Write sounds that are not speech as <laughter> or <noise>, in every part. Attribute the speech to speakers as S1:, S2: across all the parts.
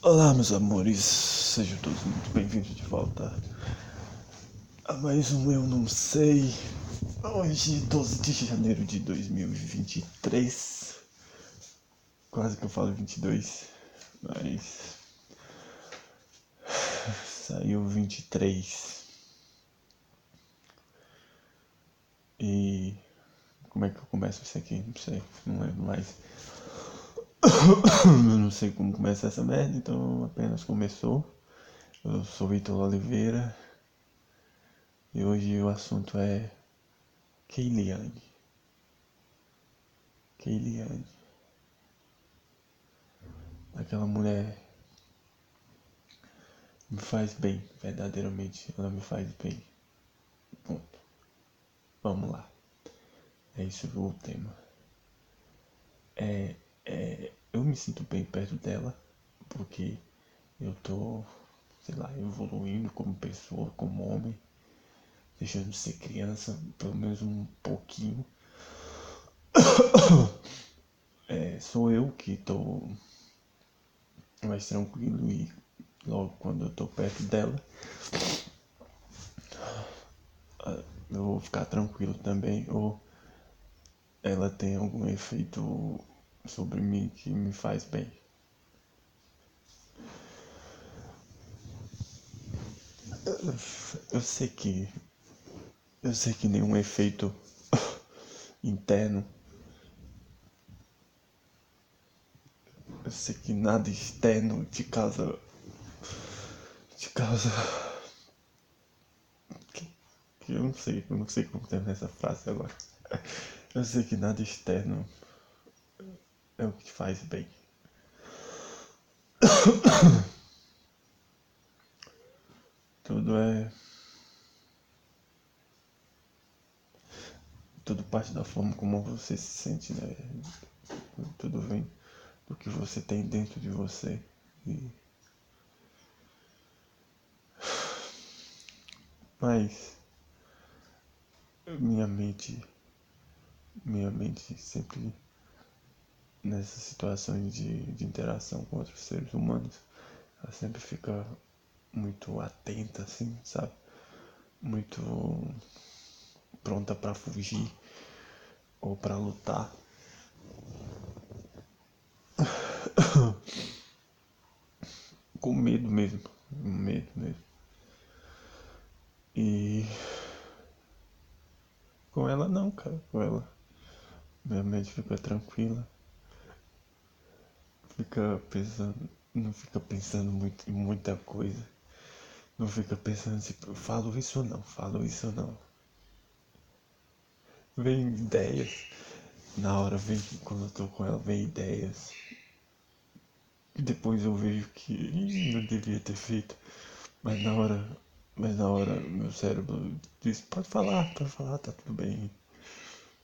S1: Olá, meus amores, sejam todos muito bem-vindos de volta a mais um Eu Não Sei. Hoje, 12 de janeiro de 2023. Quase que eu falo 22, mas. Saiu 23. E. Como é que eu começo isso aqui? Não sei, não lembro mais. Eu não sei como começa essa merda, então apenas começou. Eu sou Vitor Oliveira e hoje o assunto é Keiliane. Keiliane. Aquela mulher me faz bem, verdadeiramente ela me faz bem. Ponto. Vamos lá. É isso o tema. É é, eu me sinto bem perto dela, porque eu tô, sei lá, evoluindo como pessoa, como homem, deixando de ser criança, pelo menos um pouquinho. <coughs> É, sou eu que tô mais tranquilo e logo quando eu tô perto dela eu vou ficar tranquilo também ou ela tem algum efeito sobre mim que me faz bem. Eu sei que. Eu sei que nenhum efeito <laughs> interno. Eu sei que nada externo te causa. te causa. Que, eu não sei, eu não sei como terminar essa frase agora. Eu sei que nada externo é o que faz bem. Tudo é. Tudo parte da forma como você se sente, né? Tudo vem do que você tem dentro de você. E... Mas minha mente, minha mente sempre nessas situações de, de interação com outros seres humanos, ela sempre fica muito atenta, assim, sabe? Muito pronta para fugir ou para lutar. <coughs> com medo mesmo, medo mesmo. E com ela não, cara, com ela minha mente fica tranquila fica pensando, não fica pensando muito em muita coisa. Não fica pensando tipo, falo isso ou não, falo isso ou não. Vem ideias. Na hora vem, quando eu tô com ela, vem ideias. E depois eu vejo que não devia ter feito. Mas na hora, mas na hora meu cérebro diz, pode falar, pode falar, tá tudo bem.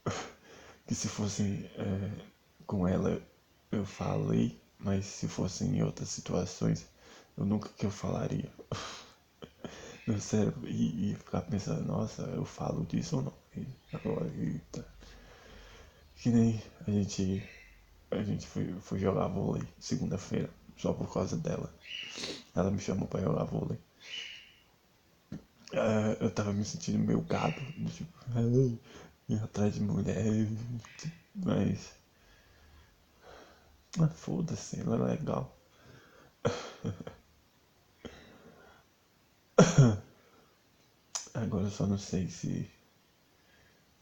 S1: <laughs> Que se fosse é, com ela eu falei mas se fossem em outras situações, eu nunca que eu falaria. <laughs> Meu cérebro ia ficar pensando, nossa, eu falo disso ou não? E agora, eita. Que nem a gente. A gente foi, foi jogar vôlei segunda-feira, só por causa dela. Ela me chamou pra jogar vôlei. Uh, eu tava me sentindo meio gado, tipo, atrás de mulher, mas ah, foda-se, ela é legal. Agora eu só não sei se.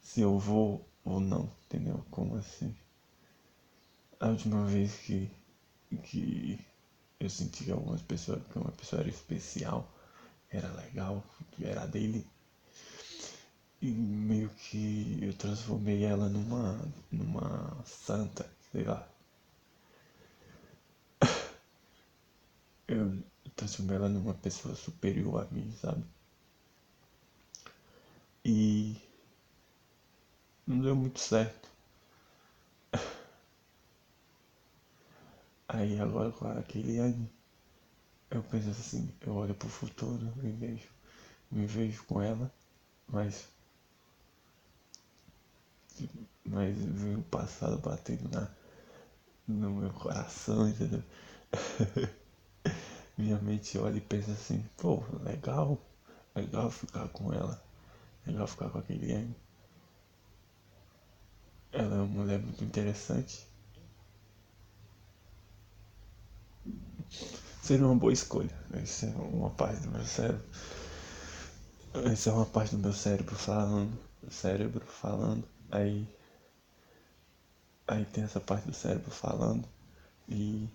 S1: Se eu vou ou não, entendeu? Como assim? A última vez que. que eu senti que algumas pessoas. que uma pessoa era especial, era legal, que era dele. E meio que eu transformei ela numa. numa santa, sei lá. Eu transformei ela numa pessoa superior a mim, sabe? E não deu muito certo. Aí agora com aquele ano, eu penso assim, eu olho pro futuro e vejo, me vejo com ela, mas mas veio o passado batendo na, no meu coração, entendeu? <laughs> minha mente olha e pensa assim, pô, legal, legal ficar com ela, legal ficar com aquele game. Ela é uma mulher muito interessante. Seria uma boa escolha. Isso é uma parte do meu cérebro. Isso é uma parte do meu cérebro falando. Cérebro falando. Aí. Aí tem essa parte do cérebro falando. E.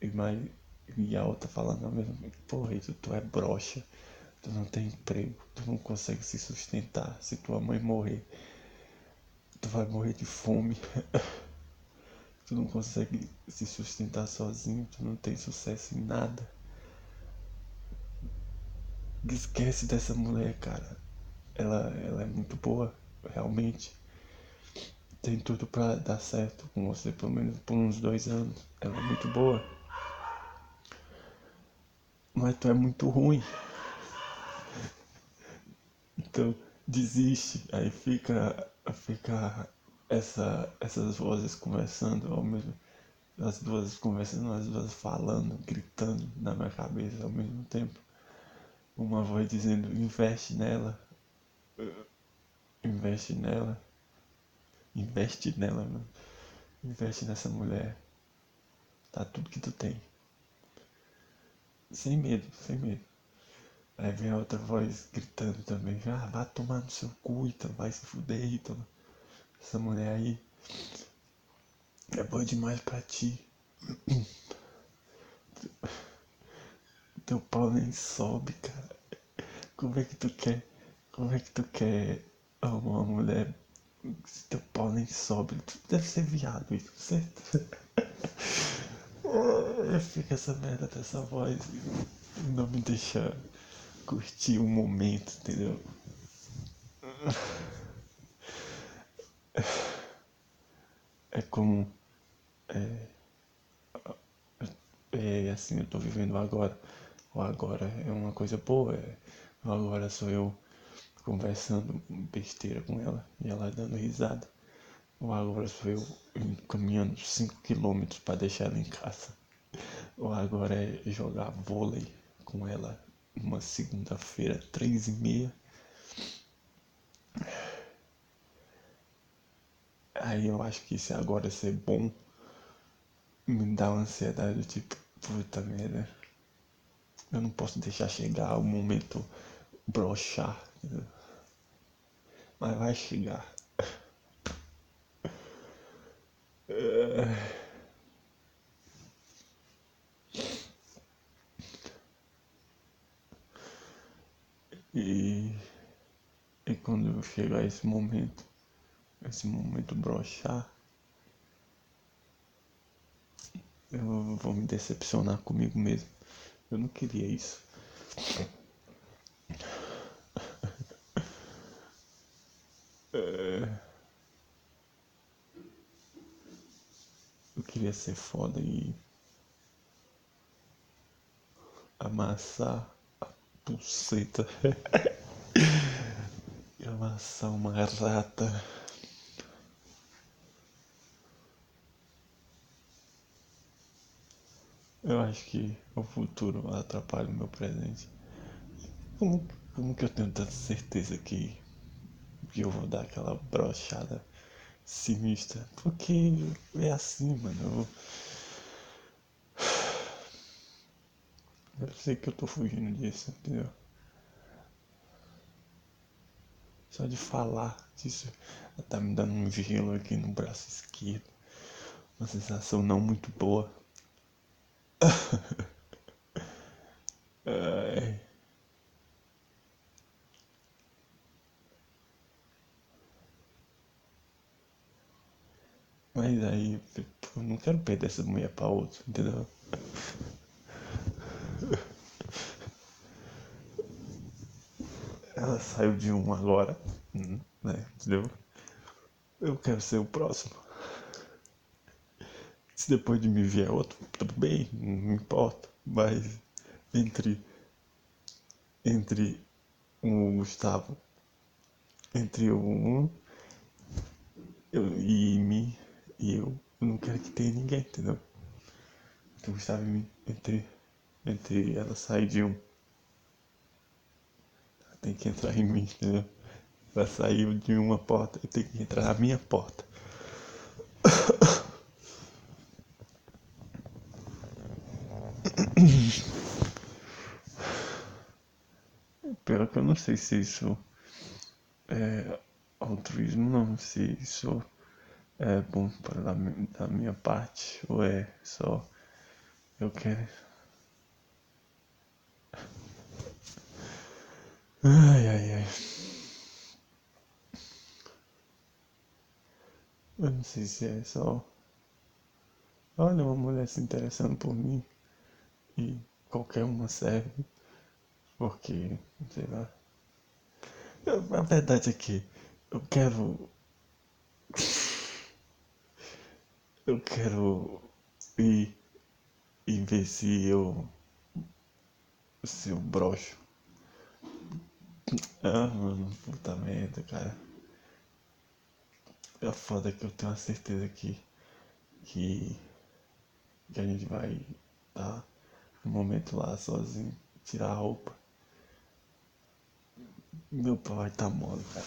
S1: E mais. E a outra falando mesmo tempo. Porra, isso tu é broxa. Tu não tem emprego. Tu não consegue se sustentar. Se tua mãe morrer tu vai morrer de fome. <laughs> tu não consegue se sustentar sozinho, tu não tem sucesso em nada. Esquece dessa mulher, cara. Ela, ela é muito boa, realmente. Tem tudo pra dar certo com você, pelo menos por uns dois anos. Ela é muito boa. Mas tu é muito ruim. Então desiste. Aí fica ficar essa, essas vozes conversando ao mesmo as duas conversando, as duas falando, gritando na minha cabeça ao mesmo tempo. Uma voz dizendo, investe nela. Investe nela. Investe nela, mano. Investe nessa mulher. Tá tudo que tu tem. Sem medo, sem medo. Aí vem a outra voz gritando também, ah, vai tomar no seu cu, então vai se fuder, então. Essa mulher aí é boa demais pra ti. Teu pau nem sobe, cara. Como é que tu quer? Como é que tu quer uma mulher se teu pau nem sobe? Tu deve ser viado isso, certo? <laughs> Fica essa merda dessa voz. Não me deixa curtir o momento, entendeu? É como. É, é assim, eu tô vivendo agora. O agora é uma coisa boa. É, agora sou eu conversando besteira com ela e ela dando risada. O agora sou eu caminhando 5 km para deixar ela em casa. O agora é jogar vôlei com ela uma segunda-feira, três e meia. Aí eu acho que se agora ser bom me dá uma ansiedade tipo, puta merda. Eu não posso deixar chegar o momento brochar. Mas vai chegar. E, e quando chegar esse momento, esse momento brochar, eu vou me decepcionar comigo mesmo. Eu não queria isso. <laughs> É... queria ser foda e amassar Buceta. <laughs> Amassar uma rata. Eu acho que o futuro atrapalha o meu presente. Como, como que eu tenho tanta certeza que, que eu vou dar aquela brochada sinistra? Porque é assim, mano. Eu, sei que eu tô fugindo disso, entendeu? Só de falar disso, tá me dando um gelo aqui no braço esquerdo. Uma sensação não muito boa. <laughs> Ai. Mas aí, eu não quero perder essa mulher pra outro, entendeu? Ela saiu de um agora, né? Entendeu? Eu quero ser o próximo. Se depois de mim vier outro, tudo bem, não me importa. Mas entre entre o Gustavo, entre o um eu, e e eu, eu não quero que tenha ninguém, entendeu? Entre o Gustavo entre entre ela sair de um. Tem que entrar em mim, entendeu? Ela saiu de uma porta e tem que entrar na minha porta. <coughs> Pior que eu não sei se isso é altruísmo, não. Se isso é bom para da, minha parte ou é só eu quero. Ai, ai, ai. Eu não sei se é só. Olha, uma mulher se interessando por mim e qualquer uma serve, porque, sei lá. A verdade é que eu quero. Eu quero ir e ver se eu. Se eu broxo. Ah, mano, puta merda, cara. É foda que eu tenho a certeza que. Que. Que a gente vai tá no momento lá sozinho, tirar a roupa. Meu pau vai tá mole, cara.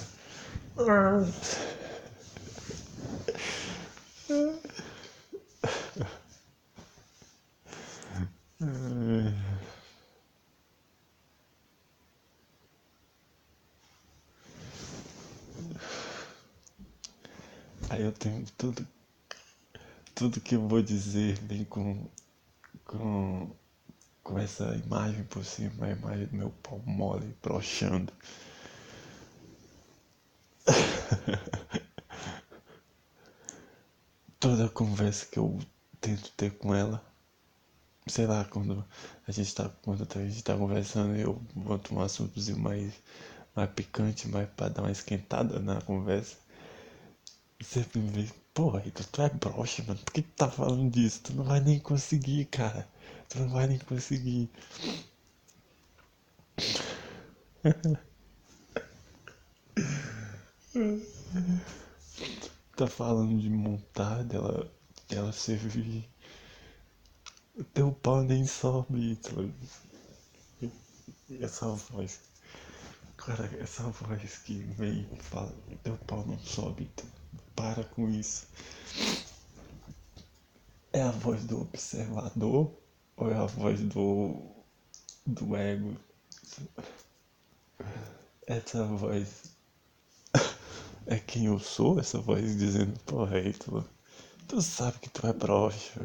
S1: <laughs> Aí eu tenho tudo, tudo que eu vou dizer vem com, com, com essa imagem por cima, a imagem do meu pau mole, broxando. <laughs> Toda conversa que eu tento ter com ela, sei lá, quando a gente tá, quando a gente tá conversando, eu boto um assuntozinho mais, mais picante, mais pra dar uma esquentada na conversa. Sempre me porra, tu, tu é broxa, mano, por que tu tá falando disso? Tu não vai nem conseguir, cara. Tu não vai nem conseguir. <laughs> tá falando de montar, dela, dela servir. Teu pau nem sobe, Essa voz. Cara, essa voz que vem e fala, teu pau não sobe, para com isso. É a voz do observador ou é a voz do. do ego? Essa voz <laughs> é quem eu sou, essa voz dizendo, porra, aí tu, tu sabe que tu é broxa.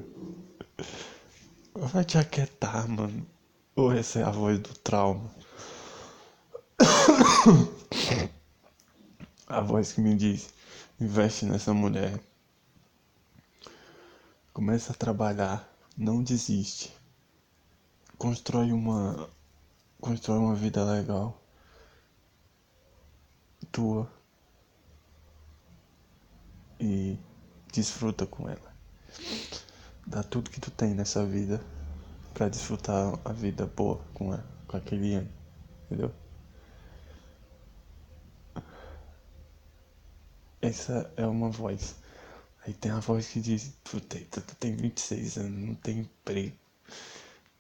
S1: Vai te aquietar, mano. Ou essa é a voz do trauma? a voz que me diz, investe nessa mulher. Começa a trabalhar, não desiste. Constrói uma constrói uma vida legal tua e desfruta com ela. Dá tudo que tu tem nessa vida para desfrutar a vida boa com, a, com aquele ano, entendeu? Essa é uma voz. Aí tem a voz que diz, tu tem, tu tem 26 anos, não tem emprego.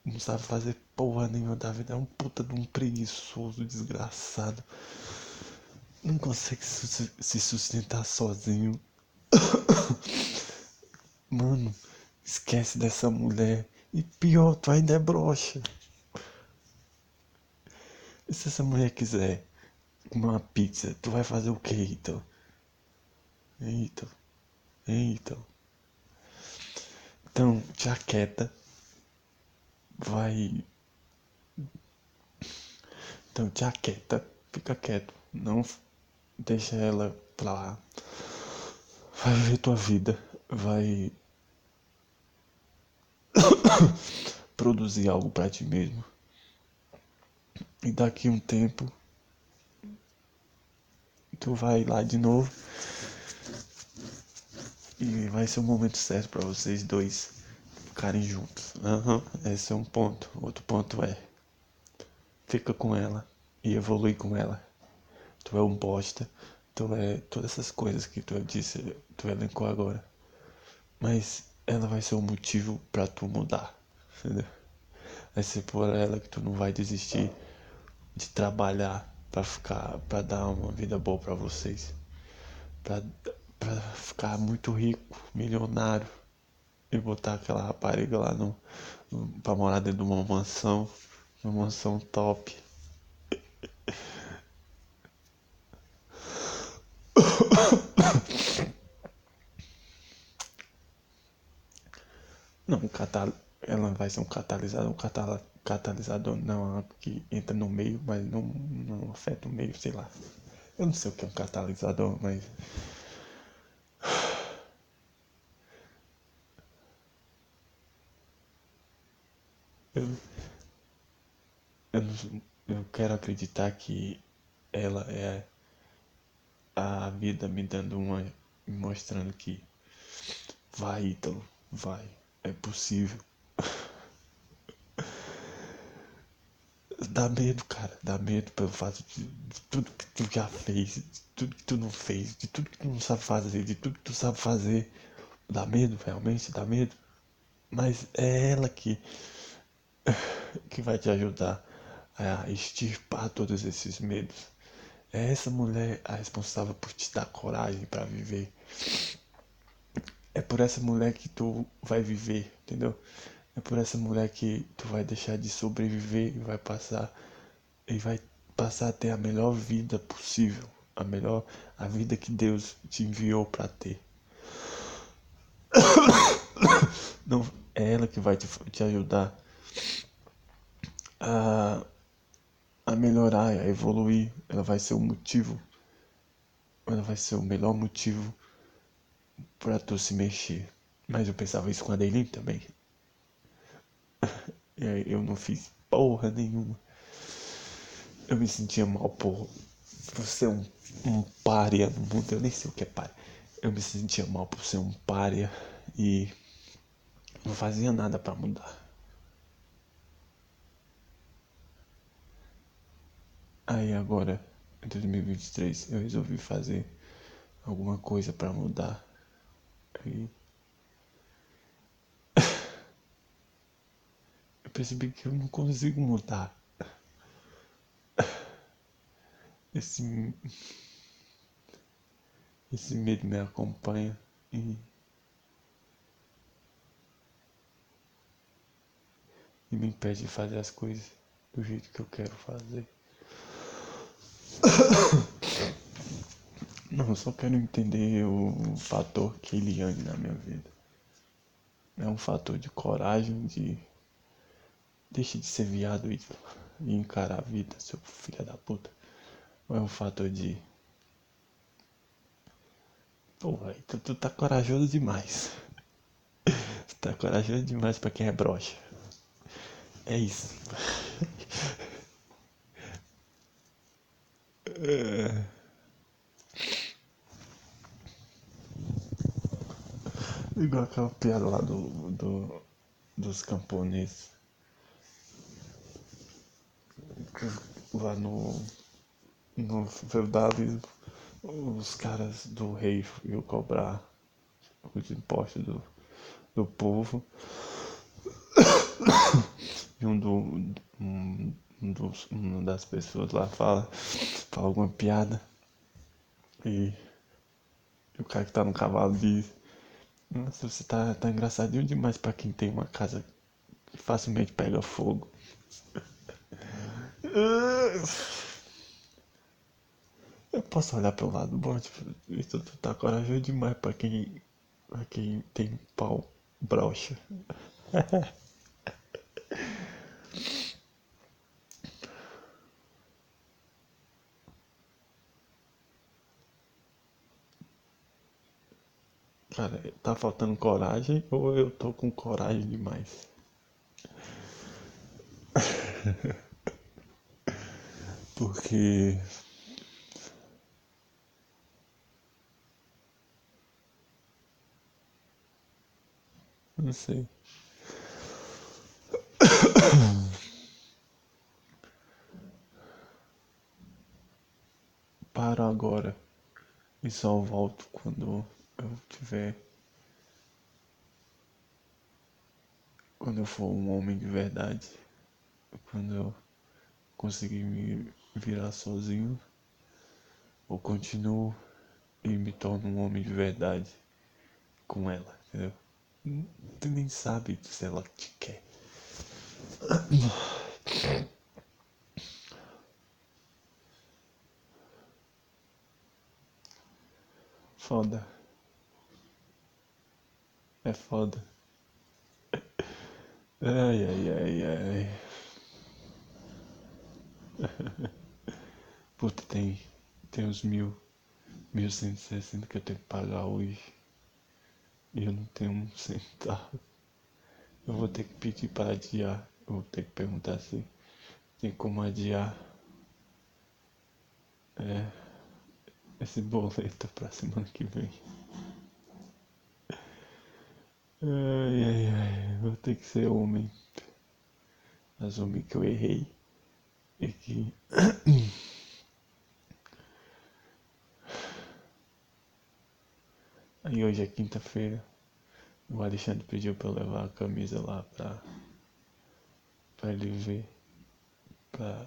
S1: Não sabe fazer porra nenhuma da vida. É um puta de um preguiçoso, desgraçado. Não consegue se sustentar sozinho. <coughs> Mano, esquece dessa mulher. E pior, tu ainda é broxa. E se essa mulher quiser comer uma pizza, tu vai fazer o que, então? Eita, eita. Então, te aquieta. Vai. Então, te aquieta. Fica quieto. Não deixa ela pra lá. Vai viver tua vida. Vai. <coughs> produzir algo para ti mesmo. E daqui um tempo. Tu vai lá de novo e vai ser o momento certo para vocês dois ficarem juntos. Uhum, esse é um ponto. Outro ponto é fica com ela e evolui com ela. Tu é um bosta, tu é todas essas coisas que tu disse, tu elencou agora. Mas ela vai ser o um motivo para tu mudar, entendeu? vai ser por ela que tu não vai desistir de trabalhar para ficar, para dar uma vida boa para vocês, para para ficar muito rico, milionário e botar aquela rapariga lá no, no para morar dentro de uma mansão, uma mansão top. Não, catal ela vai ser um catalisador, um catal catalisador não que entra no meio, mas não, não afeta o meio, sei lá. Eu não sei o que é um catalisador, mas. Eu, eu, eu quero acreditar que ela é a vida me dando uma. me mostrando que vai, Ítalo, vai, é possível. dá medo, cara, dá medo pelo fato de, de, tudo que tu já fez, de tudo que tu não fez, de tudo que tu não sabe fazer, de tudo que tu sabe fazer. Dá medo, realmente, dá medo. Mas é ela que, que vai te ajudar a extirpar todos esses medos. É essa mulher a responsável por te dar coragem para viver. É por essa mulher que tu vai viver, entendeu? É por essa mulher que tu vai deixar de sobreviver e vai passar e vai passar a ter a melhor vida possível, a melhor a vida que Deus te enviou para ter. <coughs> Não é ela que vai te, te ajudar a, a melhorar, a evoluir. Ela vai ser o motivo, ela vai ser o melhor motivo para tu se mexer. Mas eu pensava isso com a Dailin também. <laughs> E aí eu não fiz porra nenhuma. Eu me sentia mal por, por ser um, um párea no mundo. Eu nem sei o que é párea. Eu me sentia mal por ser um párea e não fazia nada para mudar. Aí agora, em 2023, eu resolvi fazer alguma coisa para mudar. Aí eu percebi que eu não consigo mudar. Esse, esse medo me acompanha e, e me impede de fazer as coisas do jeito que eu quero fazer. <coughs> Não, eu só quero entender o fator Keiliane na minha vida. É um fator de coragem, de Deixe de ser viado e, e encarar a vida, seu filho da puta. Ou é um fator de. Pô, tu, tu tá corajoso demais. tu <laughs> tá corajoso demais pra quem é broxa. É isso. <laughs> é... Igual aquela piada lá do, do dos camponeses. Lá no, no feudalismo os caras do rei iam cobrar os impostos do, do povo. E um, do, um, dos, uma das pessoas lá fala, fala alguma piada. E, e o cara que tá no cavalo diz nossa, você tá, tá engraçadinho demais pra quem tem uma casa que facilmente pega fogo. <laughs> Eu posso olhar pelo lado bom, tipo, isso tá corajoso demais pra quem, pra quem tem pau brocha. <laughs> Cara, tá faltando coragem ou eu tô com coragem demais? <laughs> porque não sei. <coughs> Paro agora e só volto quando eu tiver. Quando eu for um homem de verdade. quando eu conseguir me virar sozinho, ou continuo e me torno um homem de verdade com ela, entendeu? Tu nem sabe se ela te quer. Foda. É foda. Ai, ai, ai, ai. <laughs> Puta, tem, tem uns mil, mil cento e sessenta que eu tenho que pagar hoje. E eu não tenho um centavo. Eu vou ter que pedir para adiar. Eu vou ter que perguntar se tem como adiar. É, esse boleto pra semana que vem. Ai, ai, ai, vou ter que ser homem. Assumir que eu errei. E que. <coughs> Aí hoje é quinta-feira. O Alexandre pediu pra eu levar a camisa lá pra. pra ele ver. Pra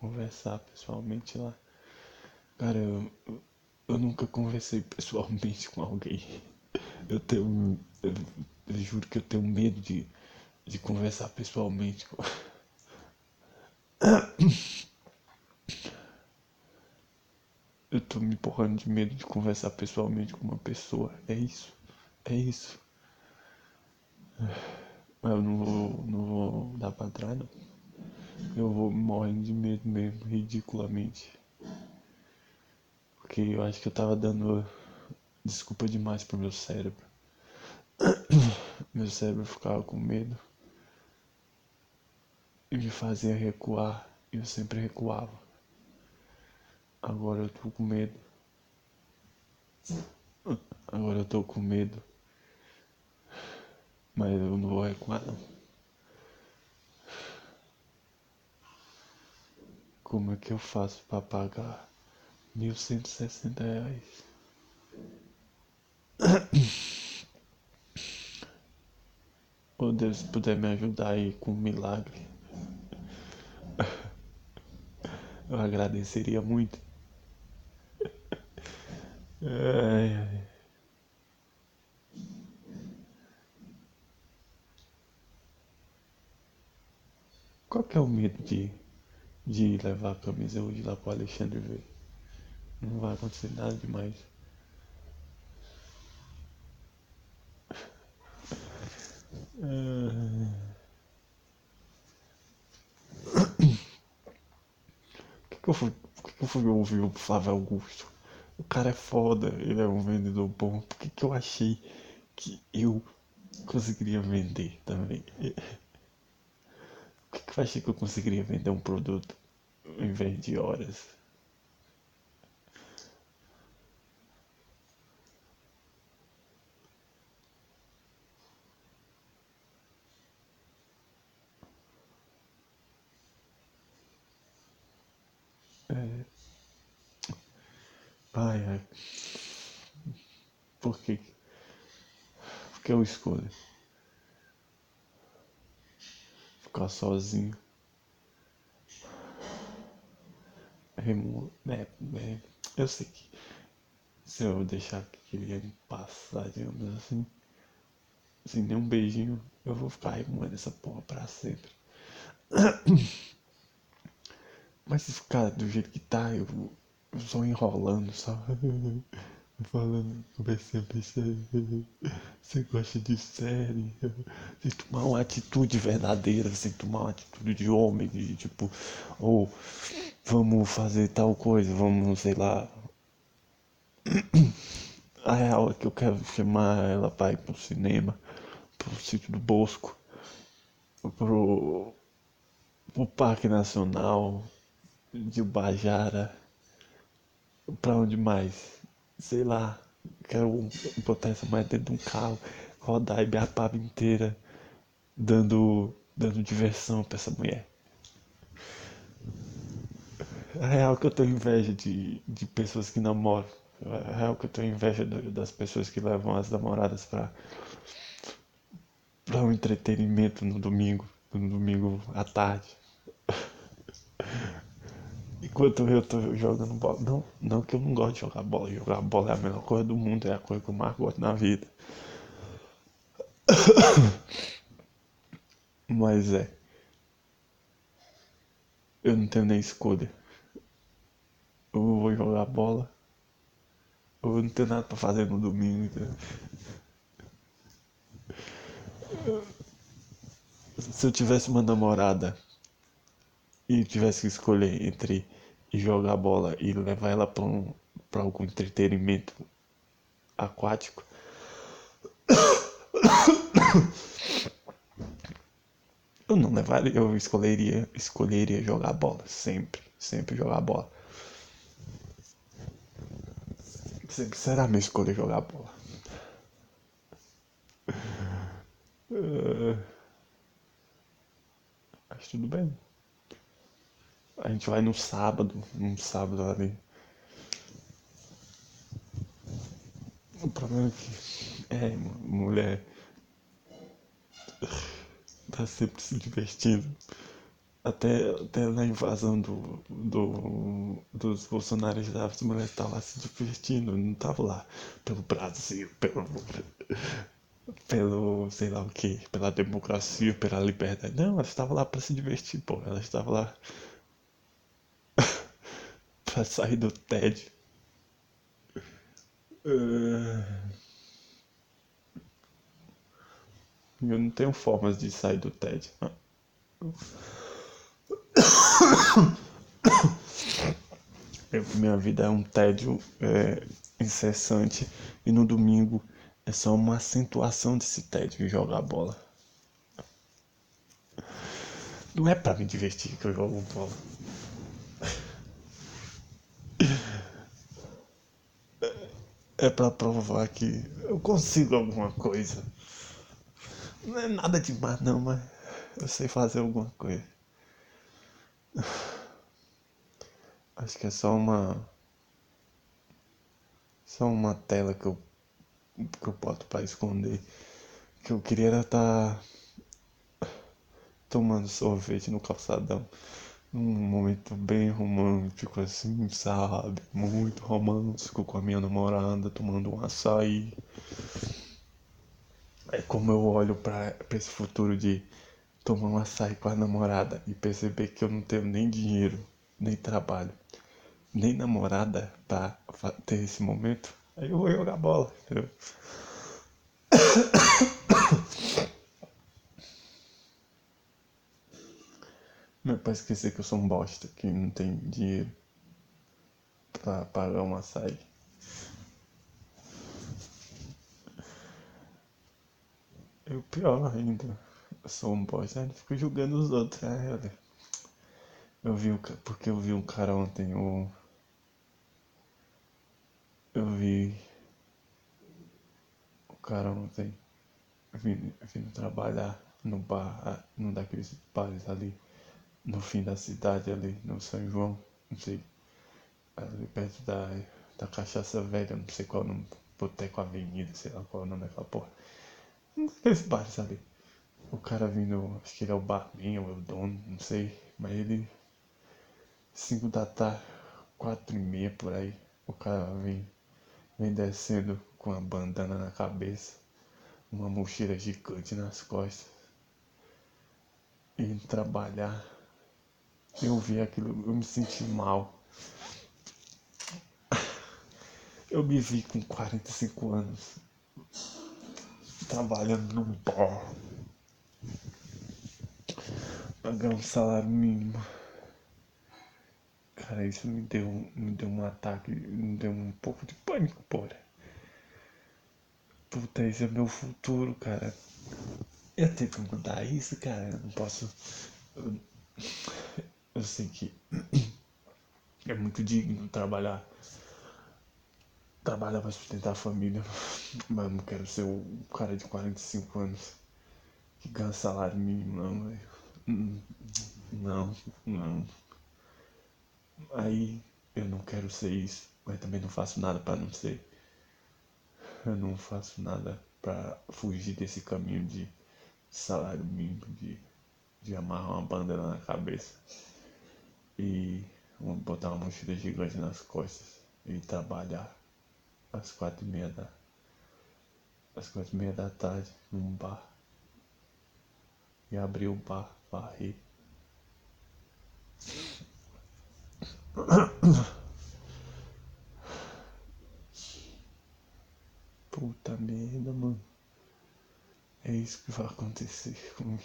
S1: conversar pessoalmente lá. Cara, eu, eu nunca conversei pessoalmente com alguém. Eu tenho. Eu, eu juro que eu tenho medo de, de conversar pessoalmente com. <coughs> Eu tô me empurrando de medo de conversar pessoalmente com uma pessoa. É isso. É isso. Eu não vou, não vou dar pra trás, não. Eu vou morrendo de medo mesmo, ridiculamente. Porque eu acho que eu tava dando desculpa demais pro meu cérebro. Meu cérebro ficava com medo e me fazia recuar. Eu sempre recuava. Agora eu tô com medo. Agora eu tô com medo. Mas eu não vou recuar não. Como é que eu faço para pagar mil cento e sessenta reais? <coughs> Ou Deus puder me ajudar aí com um milagre. <laughs> Eu agradeceria muito. Ai, ai. Qual que é o medo de, de levar a camisa hoje lá pro Alexandre ver? Não vai acontecer nada demais. Que, eu fui, que eu fui ouvir o Flávio Augusto? O cara é foda, ele é um vendedor bom. Por que, que eu achei que eu conseguiria vender também? <laughs> Por que, que eu achei que eu conseguiria vender um produto em vez de horas? É... Ai, ai. Por que? Porque eu escolho ficar sozinho. Remo... É, é, eu sei que se eu deixar aquele ano passar, digamos assim, sem nenhum beijinho, eu vou ficar remoendo essa porra pra sempre. Mas se ficar do jeito que tá, eu, eu só enrolando, só falando, pensar, você gosta de série, sem tomar uma atitude verdadeira, sem tomar uma atitude de homem, de tipo, ou vamos fazer tal coisa, vamos, sei lá. A real é que eu quero chamar ela para ir pro cinema, pro sítio do Bosco, pro, pro Parque Nacional, de Ubajara, pra onde mais? Sei lá, quero botar essa mulher dentro de um carro, rodar a Ibiapaba inteira, dando, dando diversão pra essa mulher. É real que eu tenho inveja de, de pessoas que namoram. É real que eu tenho inveja das pessoas que levam as namoradas pra, pra um entretenimento no domingo, no domingo à tarde. <laughs> Enquanto eu tô jogando bola. Não, não que eu não gosto de jogar bola. Jogar bola é a melhor coisa do mundo, é a coisa que eu mais gosto na vida. <coughs> Mas é. Eu não tenho nem escolha. Ou vou jogar bola. Ou eu não tenho nada pra fazer no domingo. Entendeu? Se eu tivesse uma namorada e tivesse que escolher entre jogar bola e levar ela para um, pra algum entretenimento aquático, <coughs> eu não levaria, eu escolheria, escolheria jogar bola, sempre, sempre jogar bola. Sempre será minha escolha jogar bola. Uh, acho tudo bem. A gente vai no sábado, um sábado ali. O problema é que é, mulher tá sempre se divertindo. Até, até na invasão do, do, dos bolsonaristas, as mulheres estavam se divertindo, não estavam lá pelo Brasil, pelo, pelo sei lá o que, pela democracia, pela liberdade. Não, elas estavam lá para se divertir, pô. Elas estavam lá para sair do. Uh... Eu não tenho formas de sair do. Eu, minha vida é um tédio é, incessante e no domingo é só uma acentuação desse tédio de jogar bola. Não é para me divertir que eu jogo bola. É para provar que eu consigo alguma coisa. Não é nada demais não, mas eu sei fazer alguma coisa. Acho que é só uma. Só uma tela que eu, que eu boto pra esconder. Que eu queria estar tá tomando sorvete no calçadão. Num momento bem romântico, assim, sabe? Muito romântico com a minha namorada, tomando um açaí. É como eu olho para esse futuro de tomar um açaí com a namorada e perceber que eu não tenho nem dinheiro, nem trabalho, nem namorada para ter esse momento, aí eu vou jogar bola, entendeu? <coughs> Não é pra esquecer que eu sou um bosta, que não tem dinheiro pra pagar um açaí. E o pior ainda, eu sou um bosta, ele fica julgando os outros, né? Eu vi o porque eu vi um cara ontem, o. Eu vi o cara ontem vindo, vindo trabalhar no bar, num daqueles bares ali, no fim da cidade ali, no São João, não sei, ali perto da, da Cachaça Velha, não sei qual nome, Boteco Avenida, sei lá qual é o nome daquela porra. Daqueles bares ali. O cara vindo, acho que ele é o barman ou é o dono, não sei. Mas ele. 5 da tarde, 4 e meia por aí. O cara vem, vem descendo com uma bandana na cabeça. Uma mochila gigante nas costas. E trabalhar. Eu vi aquilo, eu me senti mal. Eu me vi com 45 anos trabalhando num bar, pagar um salário mínimo. Cara, isso me deu, me deu um ataque, me deu um pouco de pânico, porra. Puta, esse é meu futuro, cara. Eu tenho que mudar isso, cara. Eu não posso. Eu, eu sei que <clears throat> é muito digno trabalhar trabalhar para sustentar a família, <laughs> mas não quero ser o cara de 45 anos que ganha salário mínimo, não, velho. Não, não. Aí eu não quero ser isso, mas também não faço nada para não ser. Eu não faço nada para fugir desse caminho de salário mínimo, de, de amarrar uma bandeira na cabeça. E botar uma mochila gigante nas costas e trabalhar às quatro e meia da às quatro e meia da tarde num bar e abrir o bar, varrer. Puta merda, mano. É isso que vai acontecer comigo.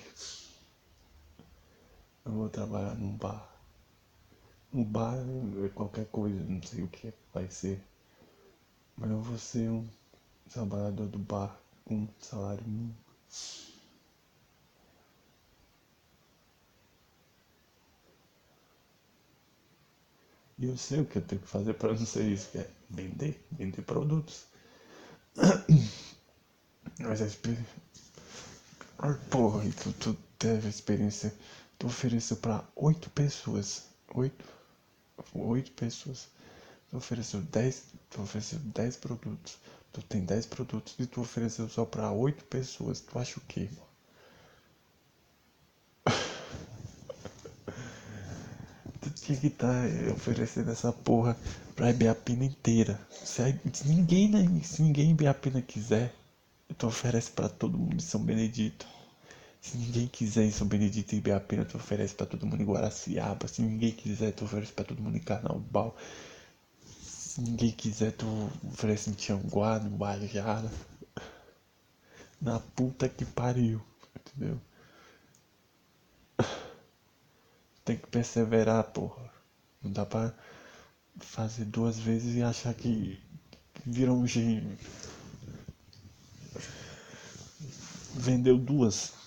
S1: Eu vou trabalhar num bar. Um bar é qualquer coisa, não sei o que é vai ser. Mas eu vou ser um trabalhador do bar com salário mínimo. E eu sei o que eu tenho que fazer para não ser isso, que é vender, vender produtos. <coughs> Mas a experiência. Ai, porra, tu, tu teve a experiência. Tu ofereceu para oito pessoas. Oito? Oito pessoas. Tu ofereceu dez. Tu ofereceu dez produtos. Tu tem dez produtos e tu ofereceu só para oito pessoas. Tu acha o quê, <laughs> tu tinha que estar tá oferecendo essa porra pra Ibiapina inteira. Se, ninguém, né, se ninguém em Ibiapina quiser, tu oferece pra todo mundo em São Benedito. Se ninguém quiser em São Benedito e Ibiapina, tu oferece pra todo mundo em Guaraciaba. Se ninguém quiser, tu oferece pra todo mundo em Carnaubal. Se ninguém quiser, tu oferece em Tianguá, no Guajara. Na puta que pariu, entendeu? Tem que perseverar, porra. Não dá pra fazer duas vezes e achar que, vira um gênio. Vendeu duas.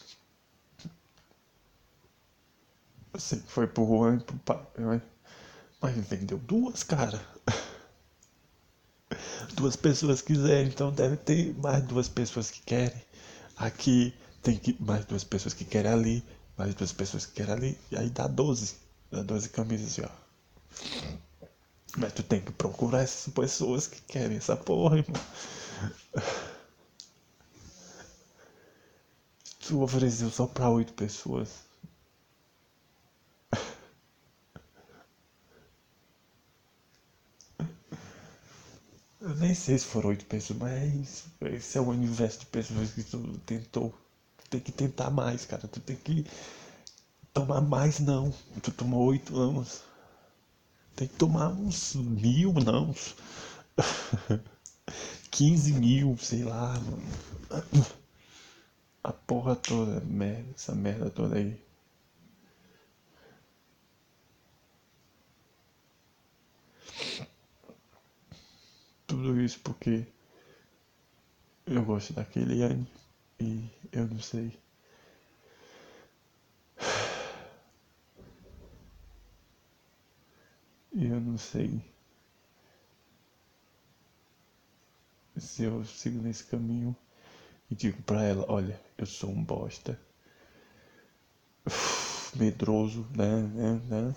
S1: Eu sei que foi pro Juan e pro pai, mas, mas vendeu duas, cara. Duas pessoas quiserem, então deve ter mais duas pessoas que querem. Aqui tem que mais duas pessoas que querem ali mais duas pessoas que querem ali, e aí dá 12. Dá 12 camisas, ó. Mas tu tem que procurar essas pessoas que querem essa porra, irmão. Tu ofereceu só pra oito pessoas. Eu nem sei se foram oito pessoas, mas esse é o universo de pessoas que tu tentou tem que tentar mais, cara. Tu tem que tomar mais não. Tu tomou oito anos. Tem que tomar uns mil, não. <laughs> Uns 15 mil, sei lá, mano. A porra toda, merda, essa merda toda aí. Tudo isso porque eu gosto daquele ano e eu não sei. Eu não sei se eu sigo nesse caminho e digo pra ela, olha, eu sou um bosta. <sighs> Medroso, né, né, né.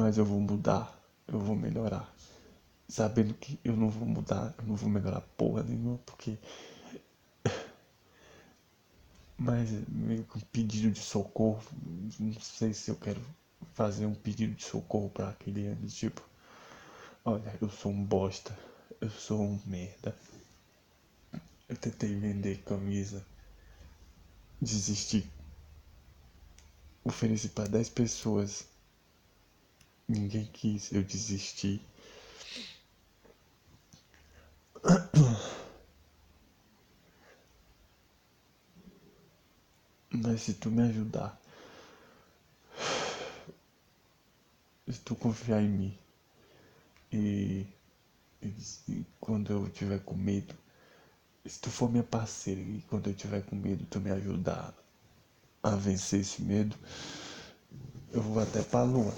S1: Mas eu vou mudar, eu vou melhorar sabendo que eu não vou mudar, eu não vou melhorar porra nenhuma, porque. <laughs> Mas meio que um pedido de socorro, não sei se eu quero fazer um pedido de socorro para aquele ano, tipo, olha, eu sou um bosta, eu sou um merda. Eu tentei vender camisa, desisti. Ofereci para 10 pessoas. Ninguém quis, eu desisti. Mas se tu me ajudar, se tu confiar em mim e, e, e quando eu tiver com medo, se tu for minha parceira e quando eu tiver com medo tu me ajudar a vencer esse medo, eu vou até pra lua.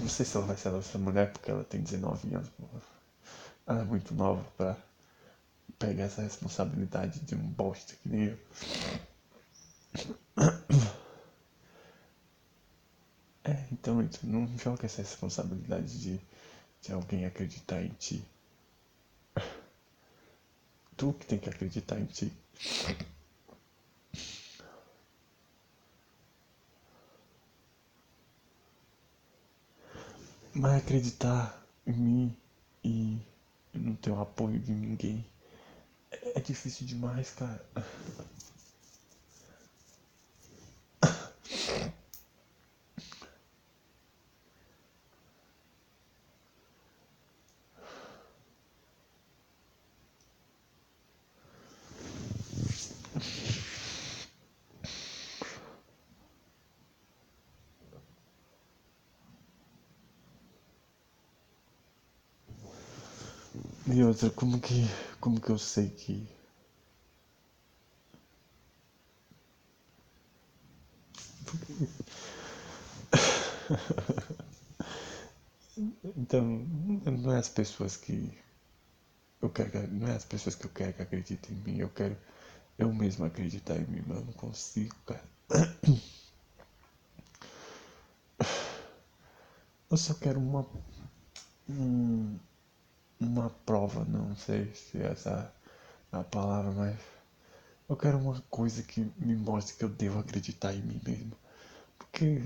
S1: Não sei se ela vai ser nossa mulher porque ela tem 19 anos. Ela é muito nova pra pegar essa responsabilidade de um bosta que nem eu. É, então não joga essa responsabilidade de, de alguém acreditar em ti. tu que tem que acreditar em ti. Mas acreditar em mim e não ter o apoio de ninguém é difícil demais, cara. E outra, como que, como que eu sei que <laughs> então, não é as pessoas que eu quero, não é as pessoas que eu quero que acreditem em mim, eu quero eu mesmo acreditar em mim, mas eu não consigo, cara. <coughs> Eu só quero uma uma prova, não sei se essa é a palavra, mas eu quero uma coisa que me mostre que eu devo acreditar em mim mesmo. Porque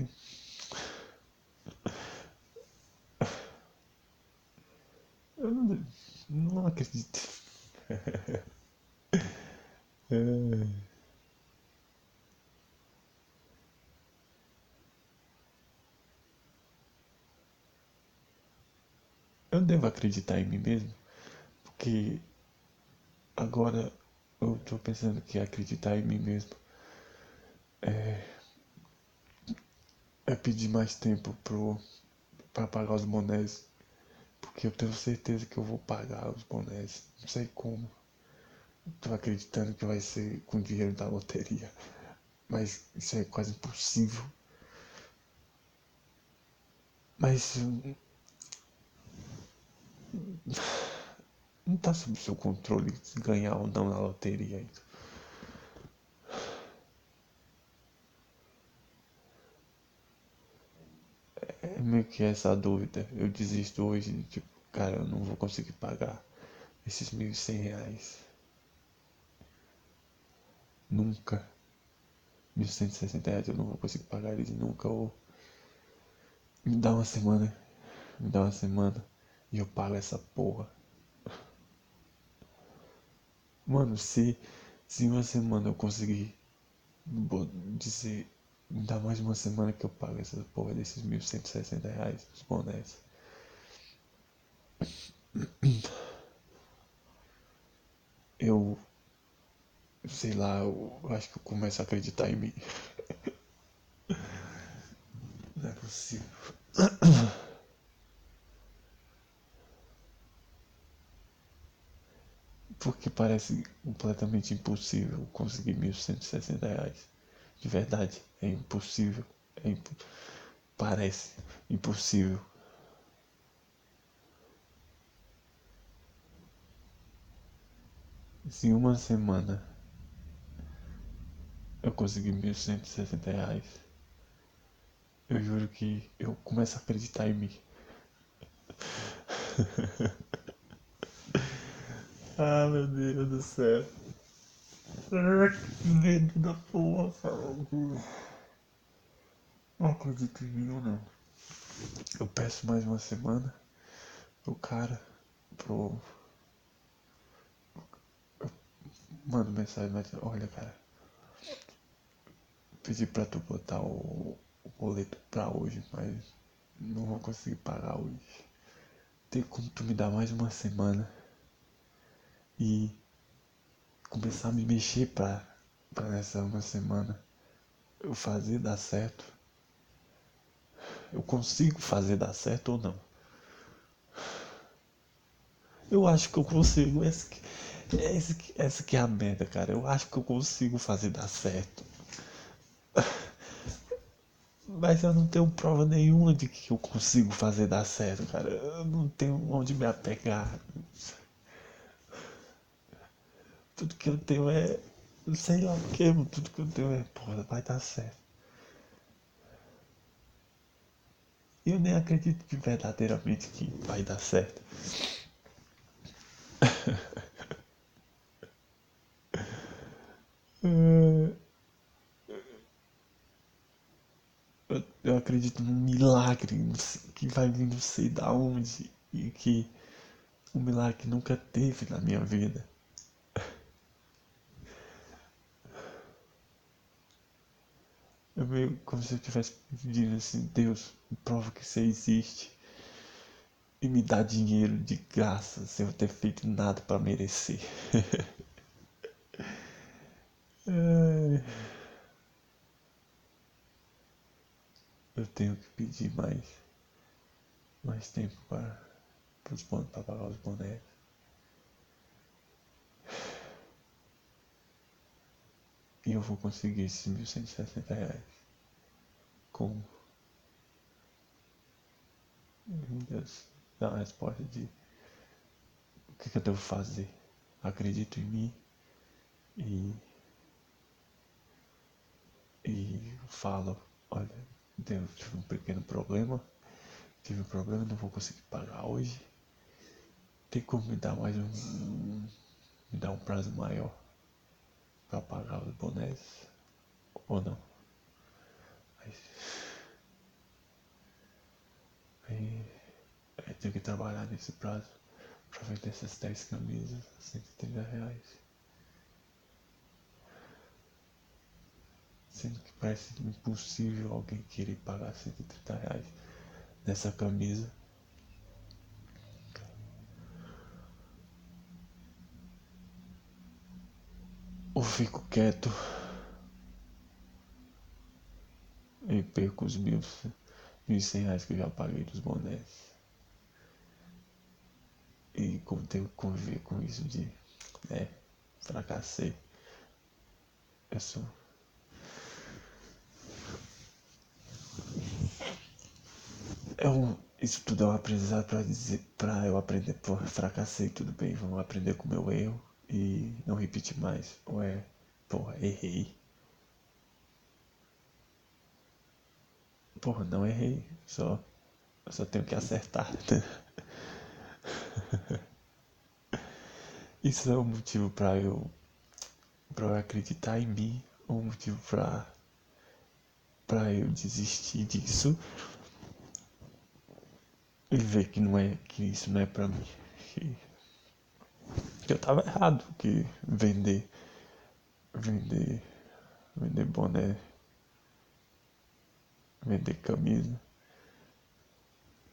S1: eu não, não acredito. <laughs> é... eu devo acreditar em mim mesmo, porque agora eu tô pensando que acreditar em mim mesmo é, é pedir mais tempo pro, pra pagar os bonés, porque eu tenho certeza que eu vou pagar os bonés, não sei como. Tô acreditando que vai ser com dinheiro da loteria, mas isso é quase impossível. Mas não tá sob seu controle se ganhar ou não na loteria ainda. É meio que essa dúvida. Eu desisto hoje, tipo, cara, eu não vou conseguir pagar esses mil cem reais. Nunca. Mil cento e sessenta reais eu não vou conseguir pagar eles nunca. Ou me dá uma semana. Me dá uma semana. E eu pago essa porra. Mano, se, se uma semana eu conseguir dizer, dá mais uma semana que eu pago essa porra desses 1.160 reais dos bonés. Eu, sei lá, eu acho que eu começo a acreditar em mim. <laughs> Não é possível. Porque parece completamente impossível conseguir 1.160 reais. De verdade, é impossível. É imp... Parece impossível. Se em uma semana eu conseguir 1.160 reais, eu juro que eu começo a acreditar em mim. <laughs> Ah, meu Deus do céu. que medo da porra, Não acredito em mim ou não. Eu peço mais uma semana pro cara, pro. Eu mando mensagem, mas olha, cara. Pedi pra tu botar o, o boleto pra hoje, mas não vou conseguir pagar hoje. Tem como tu me dar mais uma semana? E começar a me mexer para nessa uma semana eu fazer dar certo. Eu consigo fazer dar certo ou não? Eu acho que eu consigo. Essa que, essa que, essa que é a merda, cara. Eu acho que eu consigo fazer dar certo. Mas eu não tenho prova nenhuma de que eu consigo fazer dar certo, cara. Eu não tenho onde me apegar tudo que eu tenho é. Sei lá o que, mano. Tudo que eu tenho é. Porra, vai dar certo. Eu nem acredito de verdadeiramente que vai dar certo. <laughs> É. eu, acredito num milagre que vai vir não sei da onde e que o um milagre nunca teve na minha vida. Eu meio como se eu estivesse pedindo assim, Deus, prova que você existe. E me dá dinheiro de graça sem eu ter feito nada para merecer. <laughs> eu tenho que pedir mais, mais tempo para, para pagar os bonecos. E eu vou conseguir esses 1.160 reais. Como? Meu Deus, dá uma resposta de o que, que eu devo fazer. Acredito em mim e, e falo, olha, Deus, tive um pequeno problema, tive um problema, não vou conseguir pagar hoje. Tem como me dar mais um, me dar um prazo maior para pagar os bonés ou não. Aí, aí, tenho que trabalhar nesse prazo para vender essas 10 camisas a 130 reais. Sendo que parece impossível alguém querer pagar 130 reais nessa camisa. Ou fico quieto e perco os mil, mil cem reais que eu já paguei dos bonés. E como tenho que conviver com isso de, é, fracassei. Sou eu, isso tudo é um aprendizado para dizer, eu aprender, pô, fracassei, tudo bem, vamos aprender com o meu erro e não repetir mais. Ou é, porra, errei. Porra, não errei, só, só tenho que acertar. <laughs> Isso é um motivo para eu, para eu acreditar em mim, um motivo para para eu desistir disso e ver que não é que isso não é para mim. <laughs> Que, eu tava errado, que vender vender vender boné, vender camisa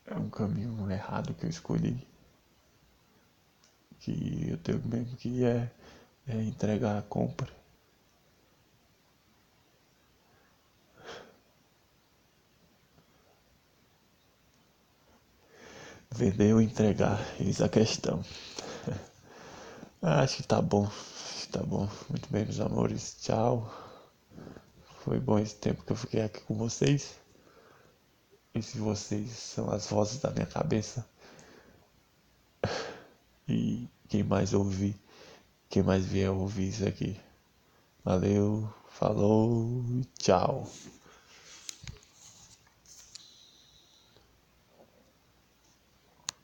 S1: é um caminho errado que eu escolhi. Que eu tenho mesmo que é, é entregar a compra Vender ou entregar, eis a questão. <laughs> Acho que tá bom. Acho que tá bom. Muito bem, meus amores. Tchau. Foi bom esse tempo que eu fiquei aqui com vocês. E se vocês são as vozes da minha cabeça. E quem mais ouvir, quem mais vier ouvir isso aqui. Valeu, falou, tchau.